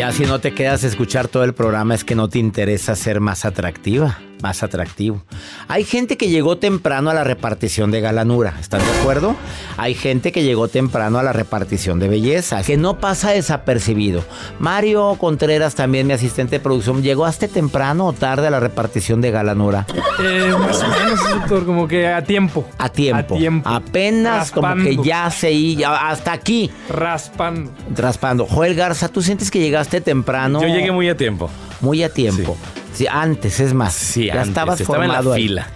Ya si no te quedas a escuchar todo el programa es que no te interesa ser más atractiva más atractivo. Hay gente que llegó temprano a la repartición de galanura, ¿están de acuerdo? Hay gente que llegó temprano a la repartición de belleza, que no pasa desapercibido. Mario Contreras, también mi asistente de producción, ¿llegó hasta temprano o tarde a la repartición de galanura? Eh, más o menos, doctor, como que a tiempo. A tiempo. A tiempo. Apenas como que ya se iba, hasta aquí. Raspando. Raspando. Joel Garza, ¿tú sientes que llegaste temprano? Yo llegué muy a tiempo. Muy a tiempo. Sí, antes, es más. Sí, ya estabas estaba en la fila.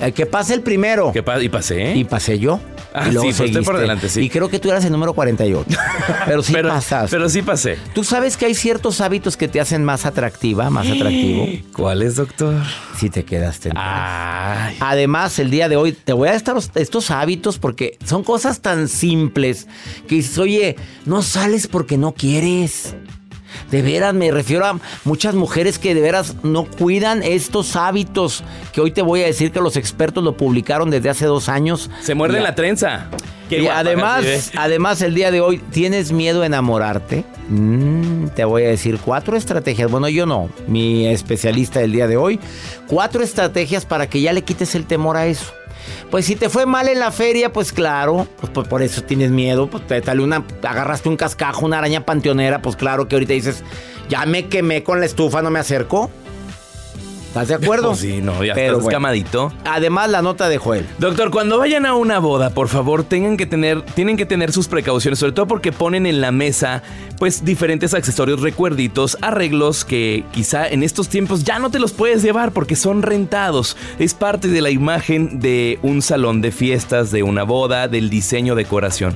Eh, que pase el primero. y pasé. Y pasé yo. Ah, y luego sí, por delante, sí. Y creo que tú eras el número 48. Pero sí pasaste. Pero sí pasé. Tú sabes que hay ciertos hábitos que te hacen más atractiva, más atractivo. ¿Cuáles, doctor? Si te quedaste. Ay. Además, el día de hoy te voy a estar estos hábitos porque son cosas tan simples que dices, oye, no sales porque no quieres. De veras, me refiero a muchas mujeres que de veras no cuidan estos hábitos que hoy te voy a decir que los expertos lo publicaron desde hace dos años. Se muerde la trenza. y además, además el día de hoy, ¿tienes miedo a enamorarte? Mm, te voy a decir cuatro estrategias. Bueno, yo no, mi especialista del día de hoy. Cuatro estrategias para que ya le quites el temor a eso. Pues si te fue mal en la feria, pues claro, pues, pues por eso tienes miedo, pues te una, agarraste un cascajo, una araña panteonera, pues claro que ahorita dices, ya me quemé con la estufa, no me acerco. ¿Estás de acuerdo? sí, no, ya Pero estás camadito. Además, la nota de Joel. Doctor, cuando vayan a una boda, por favor, tengan que tener, tienen que tener sus precauciones, sobre todo porque ponen en la mesa, pues, diferentes accesorios, recuerditos, arreglos que quizá en estos tiempos ya no te los puedes llevar porque son rentados. Es parte de la imagen de un salón de fiestas, de una boda, del diseño, decoración.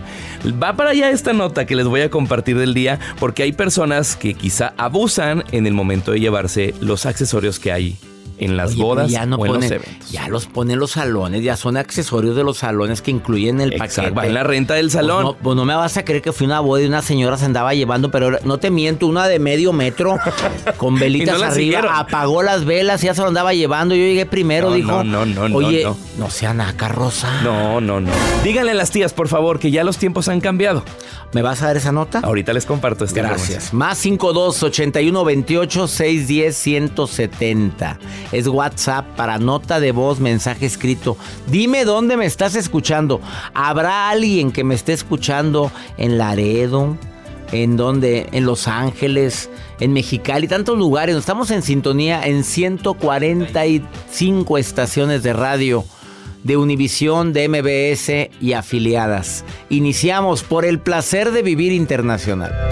Va para allá esta nota que les voy a compartir del día porque hay personas que quizá abusan en el momento de llevarse los accesorios que hay en las bodas ya no o en los eventos. Ya los ponen los salones, ya son accesorios de los salones que incluyen el paquete. Va en la renta del salón. Pues no, pues no, me vas a creer que fue una boda y una señora se andaba llevando, pero no te miento, una de medio metro con velitas arriba, apagó las velas y ya se lo andaba llevando. Yo llegué primero, dijo. No, no, no, Oye, no, no. sean acá, Rosa. No, no, no. Díganle a las tías, por favor, que ya los tiempos han cambiado. ¿Me vas a dar esa nota? Ahorita les comparto esta Gracias. Más 52 81 28 610 170. Es WhatsApp para nota de voz, mensaje escrito. Dime dónde me estás escuchando. ¿Habrá alguien que me esté escuchando en Laredo? ¿En donde? En Los Ángeles, en Mexicali, tantos lugares. Estamos en sintonía en 145 estaciones de radio de Univisión, de MBS y afiliadas. Iniciamos por el placer de vivir internacional.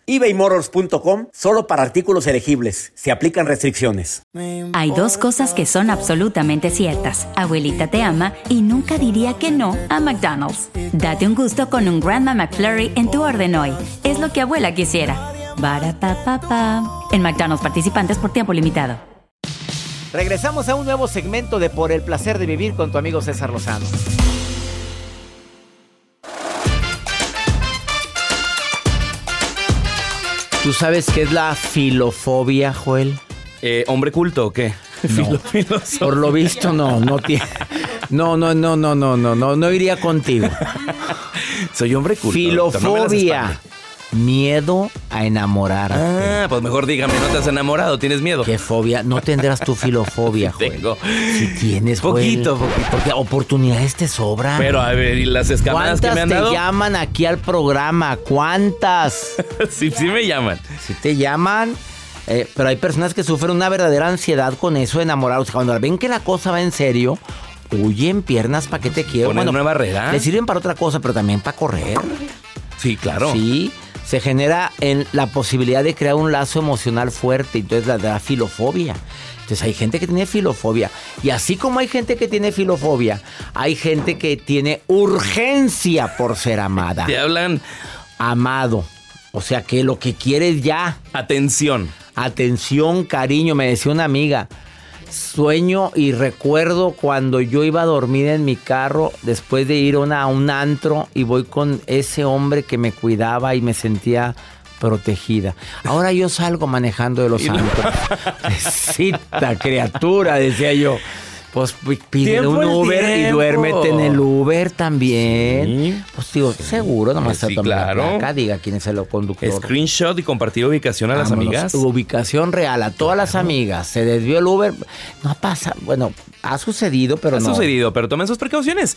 ebaymotors.com solo para artículos elegibles. Se aplican restricciones. Hay dos cosas que son absolutamente ciertas. Abuelita te ama y nunca diría que no a McDonald's. Date un gusto con un Grandma McFlurry en tu orden hoy. Es lo que abuela quisiera. Barata En McDonald's participantes por tiempo limitado. Regresamos a un nuevo segmento de Por el placer de vivir con tu amigo César Lozano. ¿Tú sabes qué es la filofobia, Joel? Eh, ¿Hombre culto o qué? No. Por lo visto, no, no tiene. No, no, no, no, no, no, no, no iría contigo. Soy hombre culto. Filofobia. Miedo a enamorarte. Ah, pues mejor dígame, ¿no te has enamorado? ¿Tienes miedo? ¿Qué fobia? No tendrás tu filofobia, Joel. Tengo. Si tienes, Poquito, Joel. poquito. Porque oportunidades te sobran. Pero a ver, ¿y las escamadas que ¿Cuántas me han te dado? llaman aquí al programa? ¿Cuántas? sí, sí me llaman. Si te llaman, eh, pero hay personas que sufren una verdadera ansiedad con eso de enamorados. Cuando ven que la cosa va en serio, huyen piernas para que te quiero. Ponen una barrera. Le sirven para otra cosa, pero también para correr. Sí, claro. Sí, se genera en la posibilidad de crear un lazo emocional fuerte. Entonces la, la filofobia. Entonces hay gente que tiene filofobia. Y así como hay gente que tiene filofobia, hay gente que tiene urgencia por ser amada. Te hablan Amado. O sea que lo que quieres ya. atención. Atención, cariño, me decía una amiga. Sueño y recuerdo cuando yo iba a dormir en mi carro después de ir a, una- a un antro y voy con ese hombre que me cuidaba y me sentía protegida. Ahora yo salgo manejando de los antros. Pobrecita criatura, decía yo. Pues pi- pide un Uber y duérmete en el Uber también. Sí. Pues digo, seguro, nomás Sí, se toma la claro. placa, diga quién es el conductor. Screenshot y compartir ubicación a las amigas. Ubicación real a todas las amigas. Se desvió el Uber. No pasa. Bueno, ha sucedido, pero ha no. sucedido, pero tomen sus precauciones.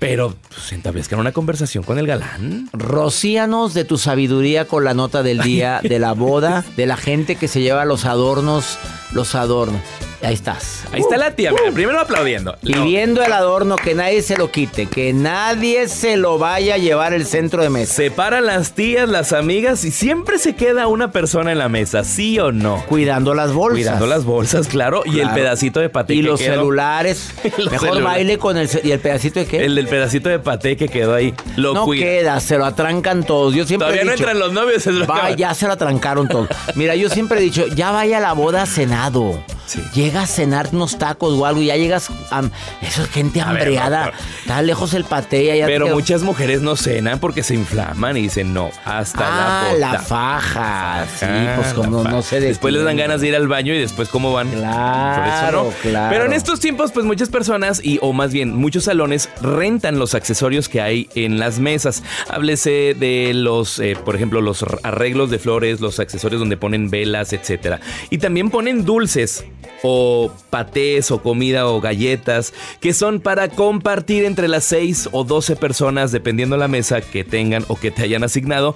Pero pues, establezcan una conversación con el galán. Rocíanos de tu sabiduría con la nota del día de la boda, de la gente que se lleva los adornos, los adornos. Ahí estás. Ahí está la tía, mira, primero aplaudiendo. Y viendo el adorno, que nadie se lo quite, que nadie se lo vaya a llevar el centro de mesa. Separan las tías, las amigas y siempre se queda una persona en la mesa, ¿sí o no? Cuidando las bolsas. Cuidando las bolsas, claro, y el pedacito de paté Y que los quedó. celulares. Los Mejor celulares. baile con el... ¿Y el pedacito de qué? El del pedacito de paté que quedó ahí. Lo no cuida. queda, se lo atrancan todos. Yo siempre Todavía he no entran los novios. es lo Va, ya se lo atrancaron todo. Mira, yo siempre he dicho, ya vaya a la boda cenado. Sí. Llega a cenar unos tacos o algo y ya llegas. a- eso es gente ver, hambreada. Está lejos el paté. te Pero quedó- muchas mujeres no cenan porque se inflaman y dicen no, hasta Ah, la la, faja. Sí, Ah, pues como la no de Después les dan ganas de ir al baño y después cómo van. Claro, no. Pero en estos tiempos, pues muchas personas y o más bien muchos salones rentan los accesorios que hay en las mesas. Háblese de los, eh, por ejemplo, los arreglos de flores, los accesorios donde ponen velas, etcétera. Y también ponen dulces o patés o comida o galletas que son para compartir entre las 6 o 12 personas dependiendo la mesa que tengan o que te hayan asignado.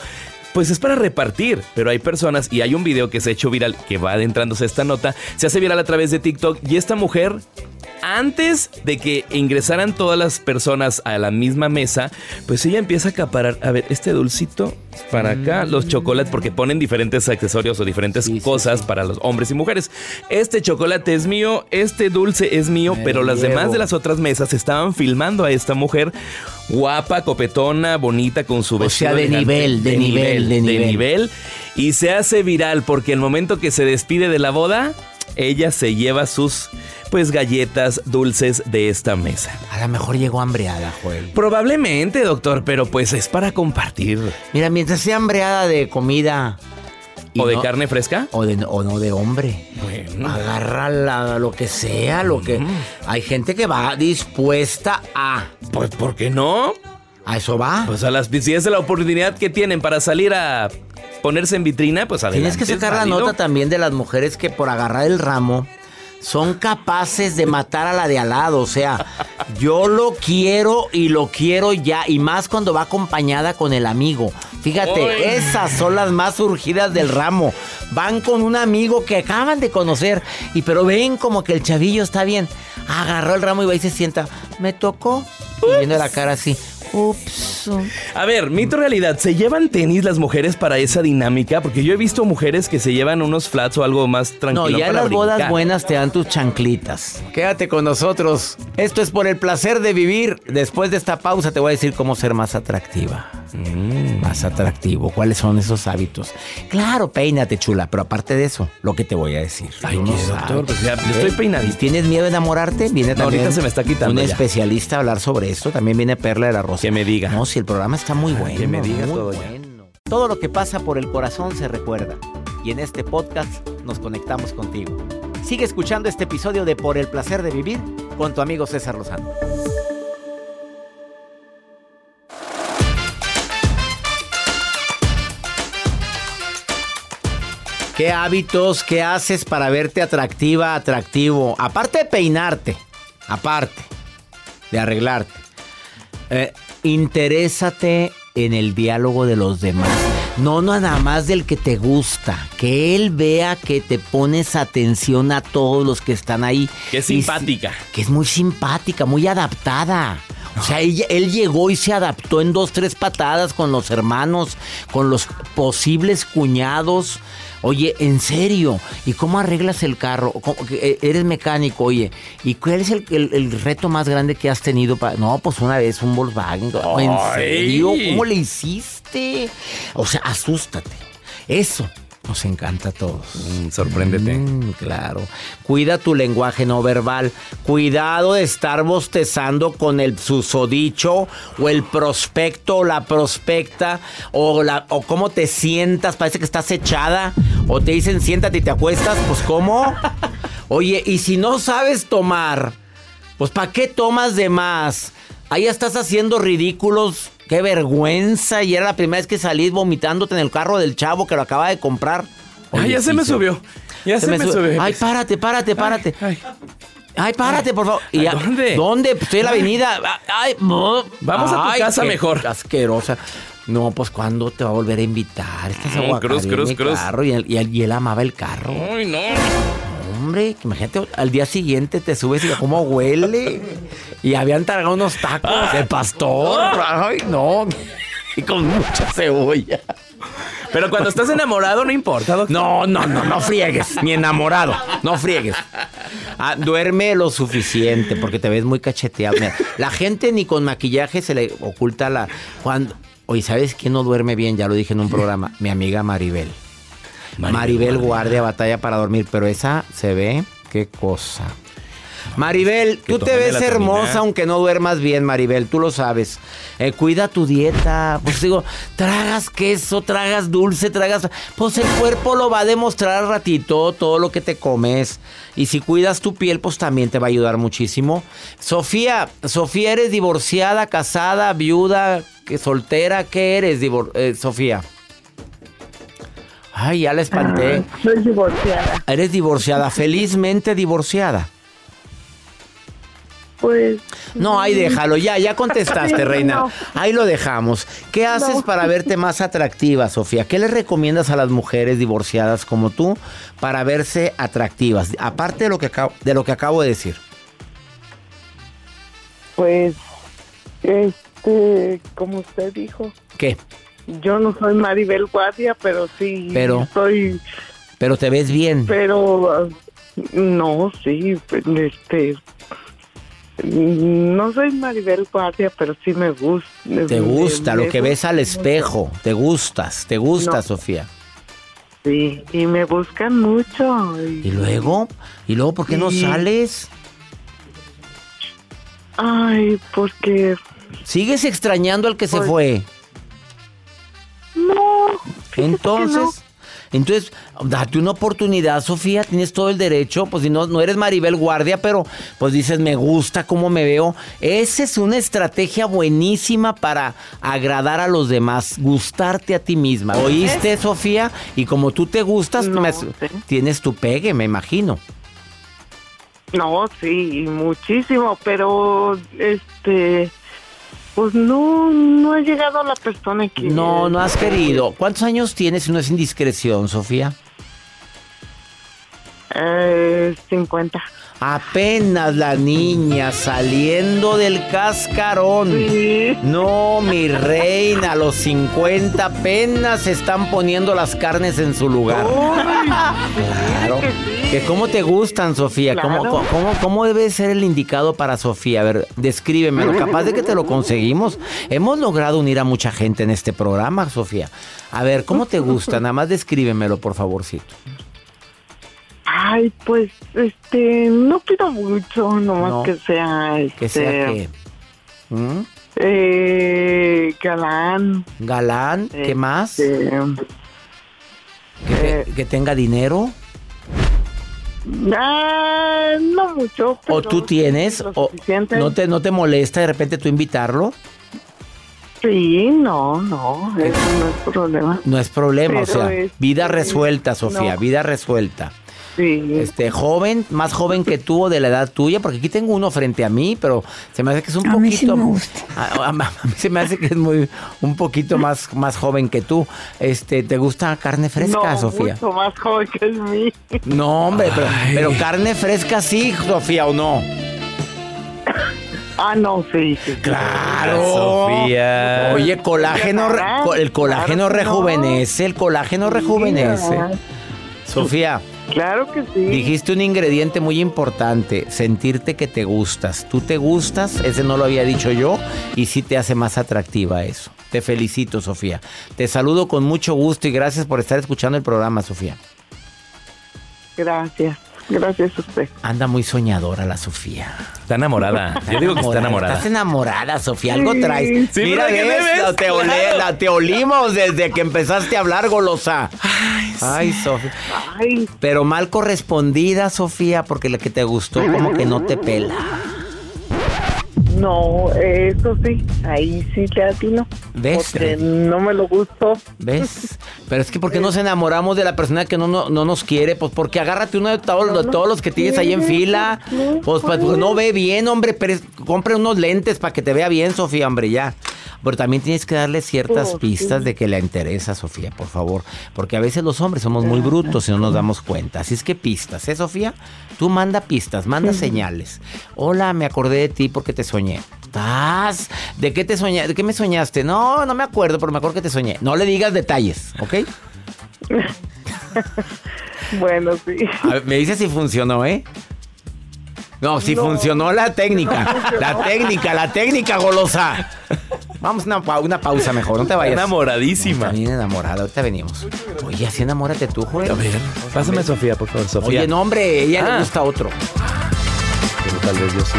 Pues es para repartir, pero hay personas y hay un video que se ha hecho viral que va adentrándose esta nota, se hace viral a través de TikTok y esta mujer antes de que ingresaran todas las personas a la misma mesa, pues ella empieza a acaparar, a ver, este dulcito para acá, los chocolates, porque ponen diferentes accesorios o diferentes Sí, sí, cosas para los hombres y mujeres. Este chocolate es mío, este dulce es mío, Me pero las demás de las otras mesas estaban filmando a esta mujer guapa, copetona, bonita, con su O vestido sea, de nivel, de nivel, de nivel. nivel, y se hace viral porque el momento que se despide de la boda, ella se lleva sus pues galletas dulces de esta mesa. A lo mejor llegó hambreada, Joel. Probablemente, doctor, pero pues es para compartir. Mira, mientras sea hambreada de comida Y ¿O de no- carne fresca? O, de, o no de hombre. Bueno. Agarra la- lo que sea, lo que... Hay gente que va dispuesta a... Pues, ¿por qué no? A eso va. Pues a las si es la oportunidad que tienen para salir a ponerse en vitrina, pues adelante. Tienes que sacar la nota también de las mujeres que por agarrar el ramo son capaces de matar a la de al lado. O sea, yo lo quiero y lo quiero ya. Y más cuando va acompañada con el amigo. Fíjate, esas son las más surgidas del ramo. Van con un amigo que acaban de conocer. Y pero ven como que el chavillo está bien. Agarró el ramo y va y se sienta. Me tocó. Y viene la cara así. Ups. A ver, mito realidad, ¿se llevan tenis las mujeres para esa dinámica? Porque yo he visto mujeres que se llevan unos flats o algo más tranquilo No, ya en las bodas buenas te dan tus chanclitas. Quédate con nosotros. Esto es por el placer de vivir. Después de esta pausa te voy a decir cómo ser más atractiva. Mm. Más atractivo. ¿Cuáles son esos hábitos? Claro, peínate, chula. Pero aparte de eso, lo que te voy a decir. Ay, no qué doctor, pues ya, yo ¿Eh? estoy peinadito. ¿Y ¿Tienes miedo de enamorarte? Viene No, también ahorita se me está quitando Un ya. especialista a hablar sobre esto. También viene Perla de la Rosa. Que me diga. No, si el programa está muy bueno. que me diga todo ya. Todo lo que pasa por el corazón se recuerda. Y en este podcast nos conectamos contigo. Sigue escuchando este episodio de Por el placer de vivir con tu amigo César Lozano. ¿Qué hábitos, qué haces para verte atractiva, atractivo? Aparte de peinarte, aparte de arreglarte. Eh, interésate en el diálogo de los demás. No nada más del que te gusta. Que él vea que te pones atención a todos los que están ahí. Que es simpática. si- que es muy simpática, muy adaptada. O sea, él llegó y se adaptó en dos, tres patadas con los hermanos, con los posibles cuñados. Oye, en serio, ¿y cómo arreglas el carro? ¿Cómo que, eh, eres mecánico, oye. ¿Y cuál es el, el- el reto más grande que has tenido? para No, pues una vez un Volkswagen. ¿En serio? ¿Cómo le hiciste? O sea, asústate. Eso nos encanta a todos. Mm, sorpréndete. Mm, claro. Cuida tu lenguaje no verbal. Cuidado de estar bostezando con el susodicho o el prospecto o la prospecta o, la, o cómo te sientas. Parece que estás echada o te dicen siéntate y te acuestas. Pues cómo. Oye, y si no sabes tomar, pues ¿para qué tomas de más? Ahí estás haciendo ridículos. Qué vergüenza. Y era la primera vez que salís vomitándote en el carro del chavo que lo acaba de comprar. Ay, ya se me subió. Ya se, me subió. Ay, párate, párate, párate. Ay, Ay, párate, por favor. Y ¿dónde? ¿Dónde? Pues estoy en la avenida. Ay, mo- Vamos a tu Ay, casa qué mejor. Asquerosa. No, pues ¿cuándo te va a volver a invitar? Estás No, cruz, cruz, cruz. carro y él, y él- y él amaba el carro. Ay, no. Hombre, imagínate, al día siguiente te subes y cómo huele. Y habían tragado unos tacos de pastor. Ay, no. Y con mucha cebolla. Pero cuando estás enamorado no importa, doctor. No, no, no, no friegues. Ni enamorado. No friegues. Ah, duerme lo suficiente porque te ves muy cacheteado. Mira, la gente ni con maquillaje se le oculta la. Cuando. Oye, ¿sabes quién no duerme bien? Ya lo dije en un programa. Mi amiga Maribel. Maribel, guardia batalla para dormir, pero esa se ve. Qué cosa. Maribel, tú te ves hermosa aunque no duermas bien, Maribel, tú lo sabes. Eh, cuida tu dieta. Pues digo, tragas queso, tragas dulce, tragas... Pues el cuerpo lo va a demostrar al ratito, todo lo que te comes. Y si cuidas tu piel, pues también te va a ayudar muchísimo. Sofía, Sofía, ¿eres divorciada, casada, viuda, soltera? ¿Qué eres, eh, Sofía? Ay, ya la espanté. Soy divorciada. Eres divorciada, felizmente divorciada. Pues. No, ahí déjalo, ya, ya contestaste, reina. no. Ahí lo dejamos. ¿Qué haces No. para verte más atractiva, Sofía? ¿Qué le recomiendas a las mujeres divorciadas como tú para verse atractivas? Aparte de lo que acabo, de, lo que acabo de decir. Pues. Este. Como usted dijo. ¿Qué? Yo no soy Maribel Guardia, pero sí. Pero- Soy. Pero te ves bien. Pero. no, sí. Este. No soy Maribel Guardia, pero sí me gusta. Te gusta lo que ves al espejo. Te gustas, te gusta, No. Sofía. Sí, y me buscan mucho. ¿Y luego? ¿Y luego por qué no sales? Ay, porque. ¿Sigues extrañando al que se Pues- fue? No. Entonces, no. Entonces, date una oportunidad, Sofía, tienes todo el derecho, pues si no, no eres Maribel Guardia, pero pues dices, me gusta cómo me veo. Esa es una estrategia buenísima para agradar a los demás, gustarte a ti misma. ¿Oíste, Sofía? Y como tú te gustas, No, me- sí. tienes tu pegue, me imagino. No, sí, muchísimo, pero este, pues no, no ha llegado la persona que. No, no has querido. ¿Cuántos años tienes si no es indiscreción, Sofía? Eh, 50. Apenas la niña saliendo del cascarón. No, mi reina, a los 50 apenas se están poniendo las carnes en su lugar. Claro. Que cómo te gustan, Sofía. ¿Cómo, cómo, cómo debe ser el indicado para Sofía? A ver, descríbemelo. Capaz de que te lo conseguimos. Hemos logrado unir a mucha gente en este programa, Sofía. A ver, ¿cómo te gusta? Nada más descríbemelo, por favorcito. Ay, pues, este, no pido mucho, nomás No. que sea, este, Que sea que... ¿Mm? eh, galán. Galán, ¿qué más? este, Que, te- que tenga dinero. ah, no mucho. ¿O pero tú tienes? ¿O no te, no te molesta de repente tú invitarlo? Sí, no, no, eso no es problema. No es problema, o sea, es- vida resuelta, Sofía, no. vida resuelta. Sí. Este, joven, más joven que tú o de la edad tuya, porque aquí tengo uno frente a mí, pero se me hace que es un A poquito. mí sí me gusta. A, a- a mí se me hace que es muy, un poquito más, más joven que tú. Este, ¿te gusta carne fresca, no, Sofía? mucho más joven que el mío. No, hombre, pero, pero carne fresca sí, Sofía, ¿o no? Ah, no, sí, sí. Claro. Sofía. Oye, colágeno, el colágeno rejuvenece, el colágeno rejuvenece. Sofía, Claro que sí. dijiste un ingrediente muy importante, sentirte que te gustas. Tú te gustas, ese no lo había dicho yo, y sí te hace más atractiva eso. Te felicito, Sofía. Te saludo con mucho gusto y gracias por estar escuchando el programa, Sofía. Gracias. Gracias a usted. Anda muy soñadora la Sofía. Está enamorada. Yo digo que está enamorada. Estás enamorada, Sofía. Algo traes. Sí, Mira, te, olé- Claro. la te olimos desde que empezaste a hablar, golosa. Ay, Sofía. Ay, Pero mal correspondida, Sofía, porque la que te gustó como que no te pela. No, eso sí, ahí sí le atino. ¿Ves? Porque no me lo gustó. ¿Ves? Pero es que ¿por qué nos enamoramos de la persona que no, no, no nos quiere? Pues porque agárrate uno de todos, de todos los que tienes ahí en fila. Pues, pues, pues, no ve bien, hombre. Pero es- compre unos lentes para que te vea bien, Sofía, hombre, ya. Pero también tienes que darle ciertas Pues, pistas sí. de que le interesa, Sofía, por favor. Porque a veces los hombres somos muy brutos y no nos damos cuenta. Así es que pistas, ¿eh, Sofía? Tú manda pistas, manda señales. Hola, me acordé de ti porque te soñé. ¿Estás? ¿De qué te soñaste? ¿De qué me soñaste? No, no me acuerdo, pero me acuerdo que te soñé. No le digas detalles, ¿ok? Bueno, sí. A ver, me dice si funcionó, ¿eh? No, si No. funcionó la técnica. La técnica, la técnica golosa. Vamos a una, pa- una pausa mejor, no te vayas. Enamoradísima. Está bien enamorada, ahorita venimos. Oye, así enamórate tú, Joel. A ver, pásame a Sofía, por favor, Sofía. Oye, no, hombre, ella Ah. le gusta otro. Pero tal vez yo sí.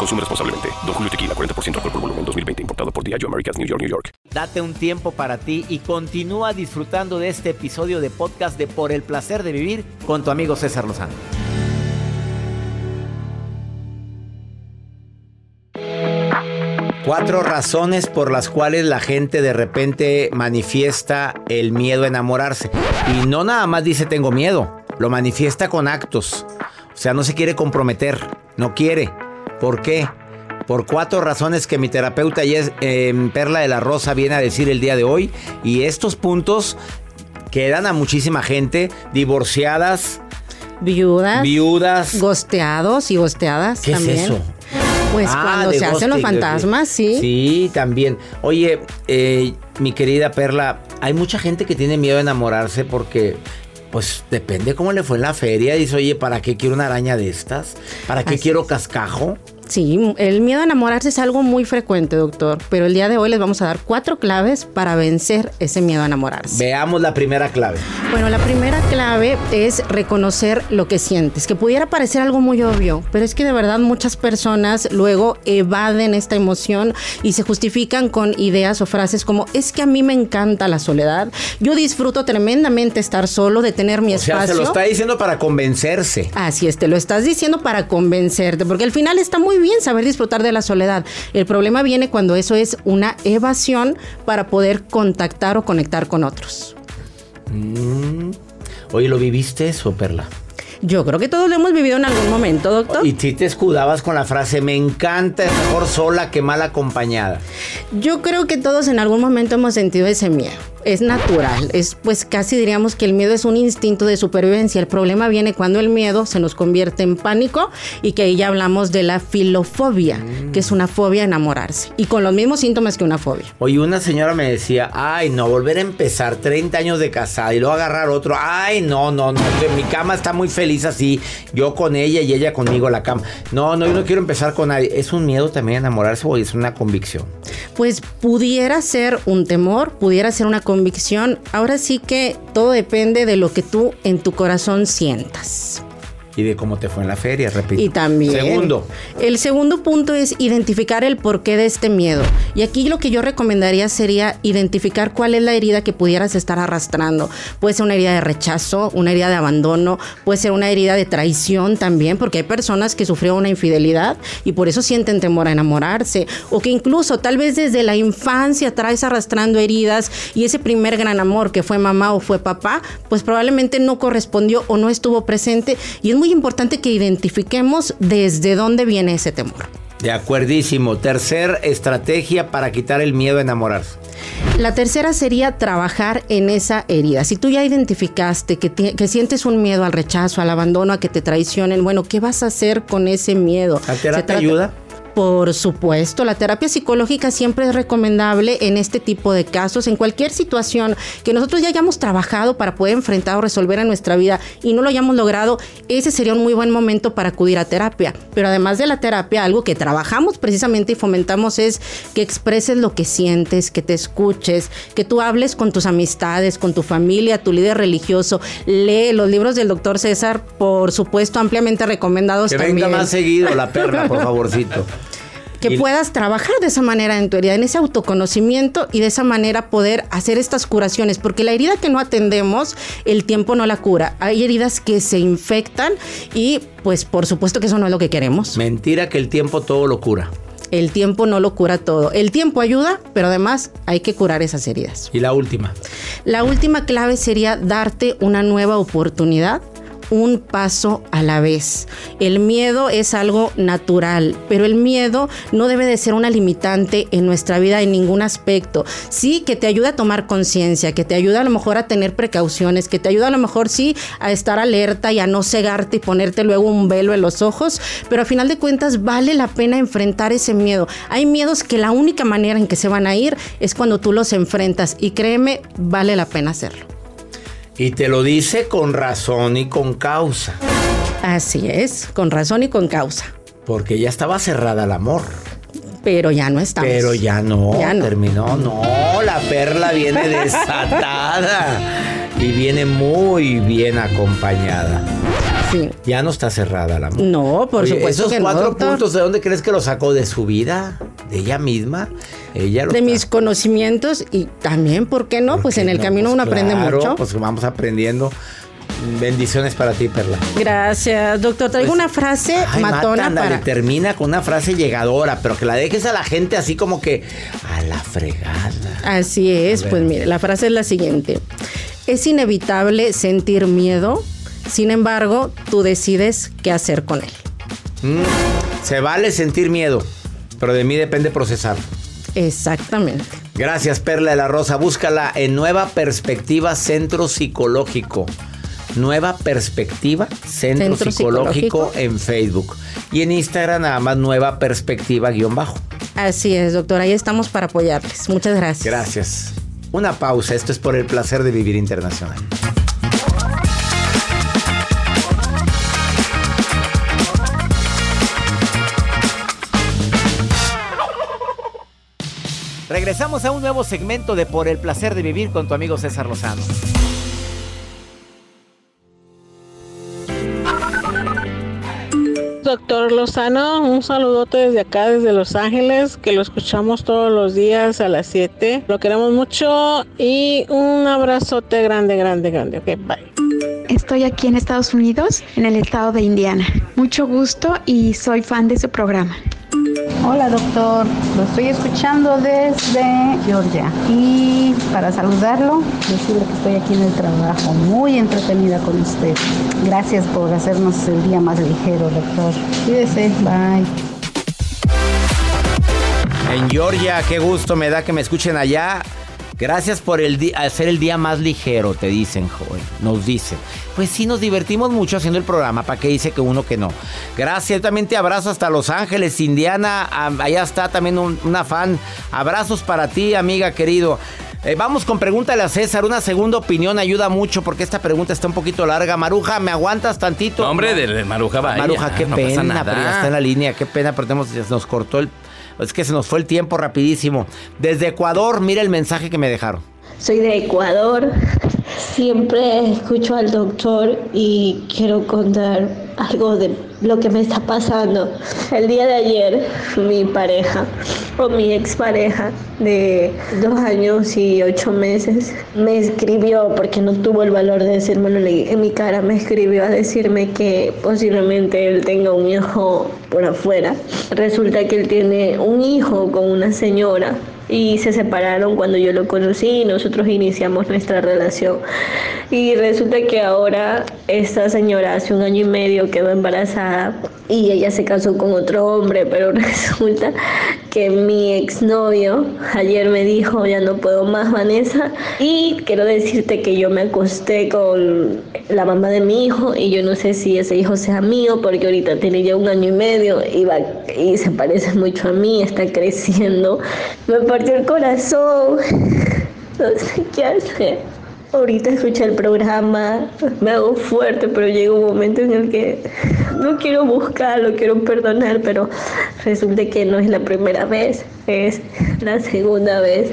Consume responsablemente. Don Julio Tequila, 40% alcohol por volumen, 2020. Importado por Diageo Americas, New York, New York. Date un tiempo para ti y continúa disfrutando de este episodio de podcast de Por el placer de vivir con tu amigo César Lozano. Cuatro razones por las cuales la gente de repente manifiesta el miedo a enamorarse. Y no nada más dice tengo miedo. lo manifiesta con actos. O sea, no se quiere comprometer, no quiere. ¿Por qué? Por cuatro razones que mi terapeuta eh, Perla de la Rosa viene a decir el día de hoy. Y estos puntos quedan a muchísima gente divorciadas, viudas, viudas, gosteados y gosteadas ¿Qué también. es eso? Pues Ah, cuando se hacen los fantasmas, sí. Sí, también. Oye, eh, mi querida Perla, hay mucha gente que tiene miedo de enamorarse porque, pues, depende cómo le fue en la feria. Dice, oye, ¿para qué quiero una araña de estas? ¿Para qué Así quiero cascajo? Sí, el miedo a enamorarse es algo muy frecuente, doctor. Pero el día de hoy les vamos a dar cuatro claves para vencer ese miedo a enamorarse. Veamos la primera clave. Bueno, la primera clave es reconocer lo que sientes, que pudiera parecer algo muy obvio, pero es que de verdad muchas personas luego evaden esta emoción y se justifican con ideas o frases como es que a mí me encanta la soledad, yo disfruto tremendamente estar solo, de tener mi O sea, espacio. se lo está diciendo para convencerse. Así es, te lo estás diciendo para convencerte, porque al final está muy bien saber disfrutar de la soledad. El problema viene cuando eso es una evasión para poder contactar o conectar con otros. Mm. Oye, ¿lo viviste eso, Perla? Yo creo que todos lo hemos vivido en algún momento, doctor. Y si te escudabas con la frase, me encanta, es mejor sola que mal acompañada. Yo creo que todos en algún momento hemos sentido ese miedo. Es natural, es pues casi diríamos que el miedo es un instinto de supervivencia. El problema viene cuando el miedo se nos convierte en pánico y que ahí ya hablamos de la filofobia, que es una fobia a enamorarse y con los mismos síntomas que una fobia. Oye, una señora me decía, ay, no, volver a empezar 30 años de casada y luego agarrar otro, ay, no, no, no, que mi cama está muy feliz así, yo con ella y ella conmigo la cama. No, no, yo no quiero empezar con nadie. ¿Es un miedo también enamorarse o es una convicción? Pues pudiera ser un temor, pudiera ser una convicción. Ahora sí que todo depende de lo que tú en tu corazón sientas. Y de cómo te fue en la feria, repito. Y también. Segundo. El segundo punto es identificar el porqué de este miedo. Y aquí lo que yo recomendaría sería identificar cuál es la herida que pudieras estar arrastrando. Puede ser una herida de rechazo, una herida de abandono, puede ser una herida de traición también, porque hay personas que sufrieron una infidelidad y por eso sienten temor a enamorarse. O que incluso tal vez desde la infancia traes arrastrando heridas y ese primer gran amor que fue mamá o fue papá, pues probablemente no correspondió o no estuvo presente. Y es muy importante que identifiquemos desde dónde viene ese temor. De acuerdísimo. Tercer estrategia para quitar el miedo a enamorarse. La tercera sería trabajar en esa herida. Si tú ya identificaste que, sientes un miedo al rechazo, al abandono, a que te traicionen, bueno, ¿qué vas a hacer con ese miedo? ¿La Se terapia trata- ayuda? Por supuesto, la terapia psicológica siempre es recomendable en este tipo de casos, en cualquier situación que nosotros ya hayamos trabajado para poder enfrentar o resolver en nuestra vida y no lo hayamos logrado, ese sería un muy buen momento para acudir a terapia. Pero además de la terapia, algo que trabajamos precisamente y fomentamos es que expreses lo que sientes, que te escuches, que tú hables con tus amistades, con tu familia, tu líder religioso. Lee los libros del doctor César, por supuesto, ampliamente recomendados Que también. venga más seguido la perla, por favorcito. Que Y- puedas trabajar de esa manera en tu herida, en ese autoconocimiento y de esa manera poder hacer estas curaciones, porque la herida que no atendemos, el tiempo no la cura. Hay heridas que se infectan y pues por supuesto que eso no es lo que queremos. Mentira que el tiempo todo lo cura. El tiempo no lo cura todo. El tiempo ayuda, pero además hay que curar esas heridas. Y la última. La última clave sería darte una nueva oportunidad un paso a la vez. El miedo es algo natural, pero el miedo no debe de ser una limitante en nuestra vida en ningún aspecto. Sí, que te ayuda a tomar conciencia, que te ayuda a lo mejor a tener precauciones, que te ayuda a lo mejor sí a estar alerta y a no cegarte y ponerte luego un velo en los ojos, pero a final de cuentas vale la pena enfrentar ese miedo. Hay miedos que la única manera en que se van a ir es cuando tú los enfrentas y créeme, vale la pena hacerlo. Y te lo dice con razón y con causa. Así es, con razón y con causa. Porque ya estaba cerrada al amor. Pero ya no estamos. Pero ya no, Ya no. terminó. No, la perla viene desatada. y viene muy bien acompañada. Sí. Ya no está cerrada al amor. No, por Oye, supuesto esos que cuatro puntos, ¿de dónde crees que los sacó? ¿De su vida? ¿De ella misma? Ella lo De mis conocimientos y también, ¿por qué no? Pues en el No, camino pues uno aprende mucho. Pues vamos aprendiendo. Bendiciones para ti, Perla. Gracias, doctor. Traigo una frase Pues, Ay, matona para. termina con una frase llegadora, pero que la dejes a la gente así como que a la fregada. Así es, pues mire, la frase es la siguiente. Es inevitable sentir miedo Sin embargo, tú decides qué hacer con él. Mm, se vale sentir miedo, pero de mí depende procesar. Exactamente. Gracias, Perla de la Rosa. Búscala en Nueva Perspectiva Centro Psicológico. Nueva Perspectiva Centro, Centro Psicológico, Psicológico. en Facebook. Y en Instagram nada más Nueva Perspectiva guion bajo. Así es, doctor. Ahí estamos para apoyarles. Muchas gracias. Gracias. Una pausa. Esto es por el placer de vivir internacional. Regresamos a un nuevo segmento de Por el placer de vivir con tu amigo César Lozano. Doctor Lozano, un saludote desde acá, desde Los Ángeles, que lo escuchamos todos los días a las 7. Lo queremos mucho y un abrazote grande, grande, grande. Ok, bye. Estoy aquí en Estados Unidos, en el estado de Indiana. Mucho gusto y soy fan de su programa. Hola doctor, lo estoy escuchando desde Georgia y para saludarlo, decirle que estoy aquí en el trabajo, muy entretenida con usted. Gracias por hacernos el día más ligero, doctor. Cuídese, bye. En Georgia, qué gusto me da que me escuchen allá. Gracias por el hacer el día más ligero, te dicen, joven. Nos dicen. Pues sí, nos divertimos mucho haciendo el programa. ¿Para qué dice que uno que no? Gracias. Yo también te abrazo hasta Los Ángeles, Indiana. Allá está también un, una fan. Abrazos para ti, amiga querido. Eh, vamos con pregúntale a César. Una segunda opinión ayuda mucho porque esta pregunta está un poquito larga. Maruja, ¿me aguantas tantito? No, hombre, de, de Maruja vaya. Maruja, qué no pena, pero ya está en la línea, qué pena, pero tenemos- nos cortó el... Es que se nos fue el tiempo rapidísimo. Desde Ecuador, mira el mensaje que me dejaron. Soy de Ecuador. Siempre escucho al doctor y quiero contar algo de lo que me está pasando. El día de ayer, mi pareja o mi expareja de dos años y ocho meses me escribió porque no tuvo el valor de decírmelo en mi cara. Me escribió a decirme que posiblemente él tenga un hijo por afuera. Resulta que él tiene un hijo con una señora y se separaron cuando yo lo conocí y nosotros iniciamos nuestra relación. Y resulta que ahora esta señora hace un año y medio quedó embarazada y ella se casó con otro hombre, pero resulta que mi exnovio ayer me dijo, ya no puedo más Vanessa, y quiero decirte que yo me acosté con la mamá de mi hijo y yo no sé si ese hijo sea mío porque ahorita tiene ya un año y medio y, va, y se parece mucho a mí, está creciendo. Me partió el corazón, no sé qué hacer. Ahorita escuché el programa, me hago fuerte, pero llega un momento en el que no quiero buscarlo, quiero perdonar, pero resulta que no es la primera vez, es la segunda vez.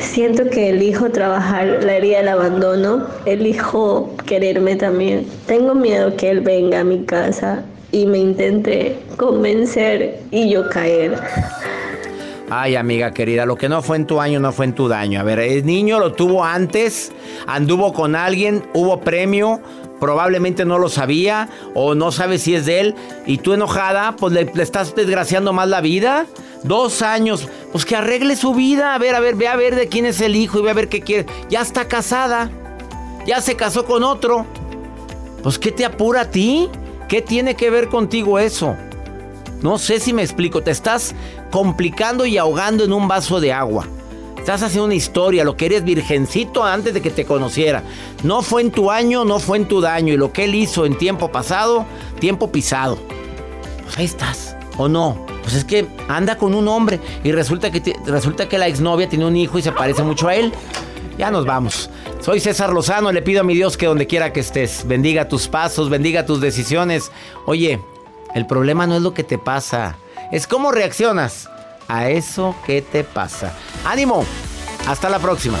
Siento que elijo trabajar la herida del abandono, elijo quererme también. Tengo miedo que él venga a mi casa y me intente convencer y yo caer. Ay, amiga querida, lo que no fue en tu año no fue en tu daño. A ver, el niño lo tuvo antes, anduvo con alguien, hubo premio, probablemente no lo sabía o no sabe si es de él y tú enojada, pues le, le estás desgraciando más la vida. Dos años, pues que arregle su vida. A ver, a ver, ve a ver de quién es el hijo y ve a ver qué quiere. Ya está casada, ya se casó con otro. Pues ¿qué te apura a ti? ¿Qué tiene que ver contigo eso? No sé si me explico, te estás complicando y ahogando en un vaso de agua. Estás haciendo una historia, lo que eres virgencito antes de que te conociera. No fue en tu año, no fue en tu daño. Y lo que él hizo en tiempo pasado, tiempo pisado. Pues ahí estás, ¿o no? Pues es que anda con un hombre y resulta que, resulta que la exnovia tiene un hijo y se parece mucho a él. Ya nos vamos. Soy César Lozano, le pido a mi Dios que donde quiera que estés, bendiga tus pasos, bendiga tus decisiones. Oye, el problema no es lo que te pasa, es cómo reaccionas a eso que te pasa. ¡Ánimo! Hasta la próxima.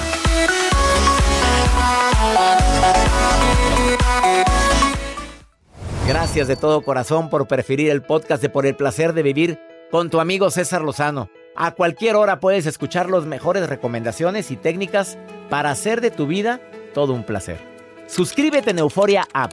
Gracias de todo corazón por preferir el podcast de Por el placer de vivir con tu amigo César Lozano. A cualquier hora puedes escuchar las mejores recomendaciones y técnicas para hacer de tu vida todo un placer. Suscríbete en Euforia App